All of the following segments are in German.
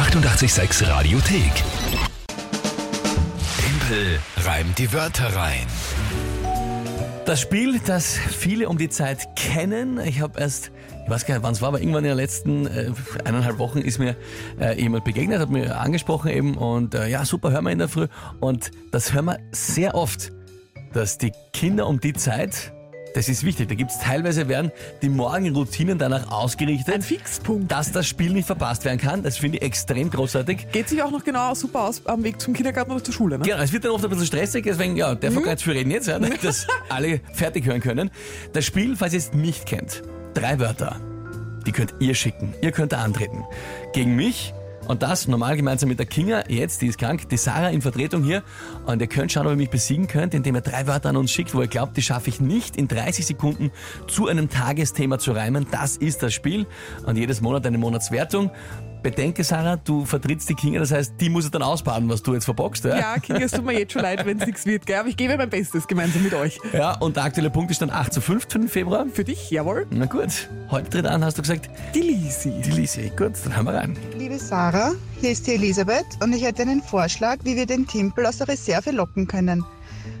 886 Radiothek. Tempel reimt die Wörter rein. Das Spiel, das viele um die Zeit kennen. Ich habe erst, ich weiß gar nicht, wann es war, aber irgendwann in den letzten äh, eineinhalb Wochen ist mir äh, jemand begegnet, hat mir angesprochen eben und äh, ja, super, hören wir in der Früh. Und das hören wir sehr oft, dass die Kinder um die Zeit, das ist wichtig, da gibt es teilweise werden die Morgenroutinen danach ausgerichtet, Ein Fixpunkt. dass das Spiel nicht verpasst werden kann. Das finde ich extrem großartig. Geht sich auch noch genau super aus am Weg zum Kindergarten oder zur Schule, ne? Genau, es wird dann oft ein bisschen stressig, deswegen, ja, der mhm. jetzt für reden jetzt, ja, damit das alle fertig hören können. Das Spiel, falls ihr es nicht kennt, drei Wörter, die könnt ihr schicken. Ihr könnt da antreten. Gegen mich und das normal gemeinsam mit der Kinga, jetzt, die ist krank, die Sarah in Vertretung hier. Und ihr könnt schauen, ob ihr mich besiegen könnt, indem ihr drei Wörter an uns schickt, wo ihr glaubt, die schaffe ich nicht in 30 Sekunden zu einem Tagesthema zu reimen. Das ist das Spiel. Und jedes Monat eine Monatswertung. Bedenke, Sarah, du vertrittst die Kinga, das heißt, die muss es dann ausbaden, was du jetzt verbockst. Ja, Ja, Kinga, es tut mir jetzt schon leid, wenn es nichts wird, gell? Aber ich gebe mein Bestes gemeinsam mit euch. ja und der aktuelle Punkt ist dann 8 zu 5 für den Februar. Für dich, jawohl. Na gut, heute tritt an, hast du gesagt, Die Lisi. die Lisi. Gut, dann haben wir rein. Liebe Sarah, hier ist die Elisabeth und ich hätte einen Vorschlag, wie wir den Timpel aus der Reserve locken können.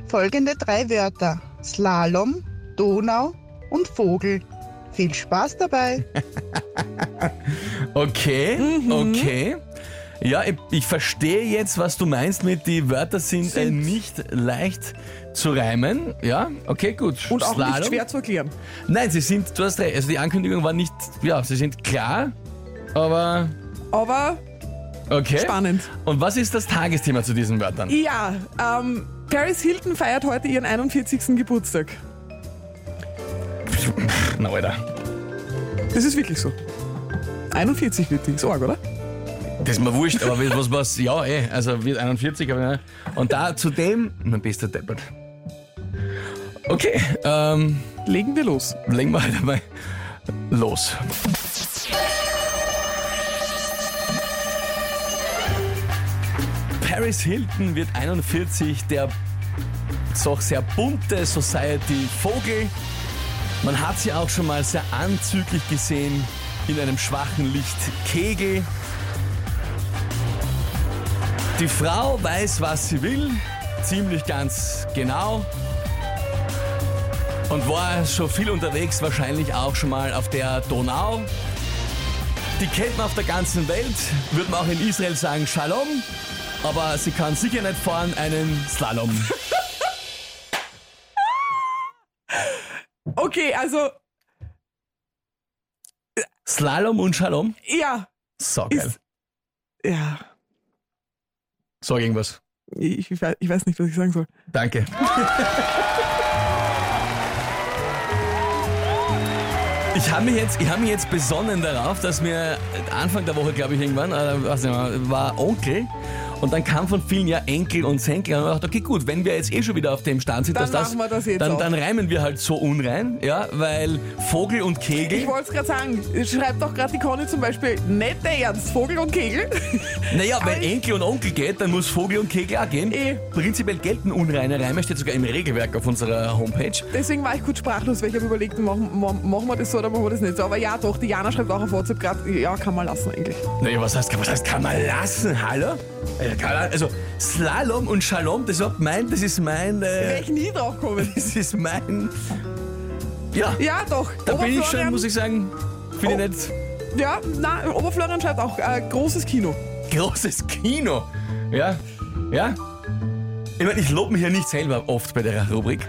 Folgende drei Wörter: Slalom, Donau und Vogel. Viel Spaß dabei. Okay, okay. Ja, ich, ich verstehe jetzt, was du meinst mit die Wörter sind, äh, nicht leicht zu reimen. Ja, okay, gut. Und auch nicht schwer zu erklären. Nein, sie sind, du hast recht, also die Ankündigung war nicht, ja, sie sind klar, aber Aber okay. spannend. Und was ist das Tagesthema zu diesen Wörtern? Ja, ähm, Paris Hilton feiert heute ihren 41. Geburtstag. Na, Alter. Das ist wirklich so. 41 wird die. Ist arg, oder? Das ist mir wurscht, aber was, was, ja, eh, also wird 41, aber ne. Und da zudem, mein bester Deppert. Okay, ähm, Legen wir los. legen wir halt einmal los. Paris Hilton wird 41, der doch sehr bunte Society Vogel. Man hat sie auch schon mal sehr anzüglich gesehen in einem schwachen Licht Kegel. Die Frau weiß, was sie will, ziemlich ganz genau. Und war schon viel unterwegs, wahrscheinlich auch schon mal auf der Donau. Die kennt man auf der ganzen Welt, würde man auch in Israel sagen Shalom. Aber sie kann sicher nicht fahren einen Slalom. Okay, also, Slalom und Shalom? ja. So geil. Ist, ja. Sag irgendwas. Ich, ich, weiß- ich weiß nicht, was ich sagen soll. Danke. Ich habe mich, jetzt- ich hab mich jetzt besonnen darauf, dass mir Anfang der Woche, glaube ich, irgendwann, äh, weiß nicht war Onkel. Und dann kam von vielen ja Enkel und Senkel. Und ich dachte, okay, gut, wenn wir jetzt eh schon wieder auf dem Stand sind, Dann dass das, machen wir das jetzt dann, auch. dann reimen wir halt so unrein, ja, weil Vogel und Kegel. Ich wollte es gerade sagen, schreibt doch gerade die Conny zum Beispiel, nicht der Ernst, Vogel und Kegel. Naja, wenn Enkel und Onkel geht, dann muss Vogel und Kegel auch gehen. Eh. Prinzipiell gelten unreine Reime, steht sogar im Regelwerk auf unserer Homepage. Deswegen war ich kurz sprachlos, weil ich habe überlegt, machen, machen machen wir das so oder machen wir das nicht so. Aber ja, doch, die Jana schreibt auch auf WhatsApp gerade, ja, kann man lassen eigentlich. Naja, was heißt, was heißt, kann man lassen? Hallo? Also, Slalom und Shalom, das ist mein, das ist mein, Wäre äh, ich nie drauf gekommen. das ist mein, ja, Ja, doch. da bin ich schon, muss ich sagen, finde ich nicht, Ja, na, Oberflorian schreibt auch, äh, großes Kino. großes Kino. Ja, ja. Ich meine, ich lobe mich ja nicht selber oft bei der Rubrik.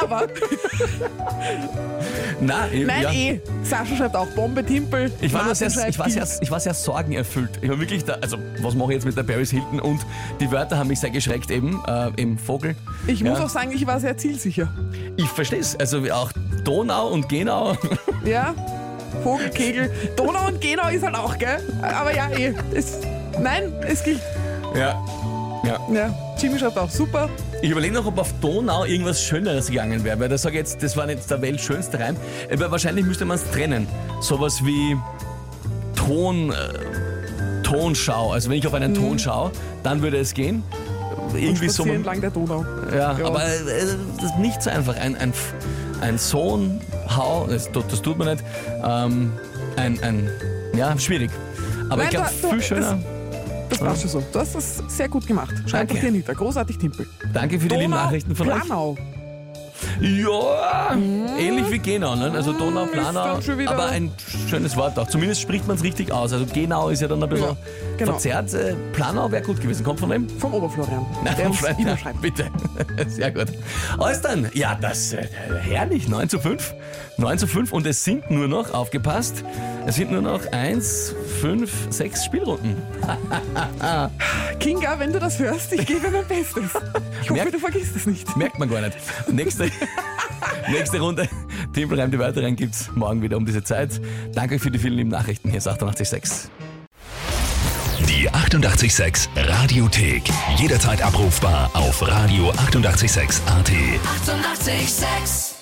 Aber, Nein, ich, nein, ja. eh. Sascha schreibt auch Bombe, Timpel. Ich war, nur sehr, ich, war sehr, ich war sehr sorgenerfüllt. Ich war wirklich da, also was mache ich jetzt mit der Paris Hilton? Und die Wörter haben mich sehr geschreckt eben, äh, im Vogel. Ich muss ja. auch sagen, ich war sehr zielsicher. Ich verstehe es. Also auch Donau und Genau. Ja, Vogel, Kegel. Donau und Genau ist halt auch, gell? Aber ja, eh. Es, nein, es gilt. ja. Ja. Ja, Jimmy schreibt auch super. Ich überlege noch, ob auf Donau irgendwas Schöneres gegangen wäre, weil das sage jetzt, das war nicht der weltschönste Reim. Aber wahrscheinlich müsste man es trennen. Sowas wie Ton, äh, Tonschau. Also wenn ich auf einen Ton schaue, dann würde es gehen. Irgendwie so. Entlang der Donau. Ja, Ja. aber äh, das ist nicht so einfach. Ein, ein, ein Sohn, hau, das, tut- das tut man nicht. Ähm, ein, ein, ja, schwierig. Aber ich Nein, glaube, da- da- viel schöner. Das passt schon so. Du hast das sehr gut gemacht. Schreib dir nieder. Großartig, Timpel. Danke für die lieben Nachrichten von euch. Ja, ähnlich wie Genau, ne? also Donau, ist Planau, aber ein schönes Wort auch. Zumindest spricht man es richtig aus. Also Genau ist ja dann ein bisschen Ja, genau. verzerrt. Äh, Planau wäre gut gewesen. Kommt von wem? Vom Oberflorian. Nein, der uns immer schreibt. Bitte. Sehr gut. Alles dann. Ja, das äh, herrlich. 9 zu 5. 9 zu 5 und es sind nur noch, aufgepasst, es sind nur noch 1, 5, 6 Spielrunden. Kinga, wenn du das hörst, ich gebe mein Bestes. Ich hoffe, Merk- du vergisst es nicht. Merkt man gar nicht. Nächste, nächste Runde. Timpel reimt die Wörter rein gibt's morgen wieder um diese Zeit. Danke für die vielen lieben Nachrichten. Hier ist 886. Die 886 Radiothek. Jederzeit abrufbar auf radio886.at. 886! 886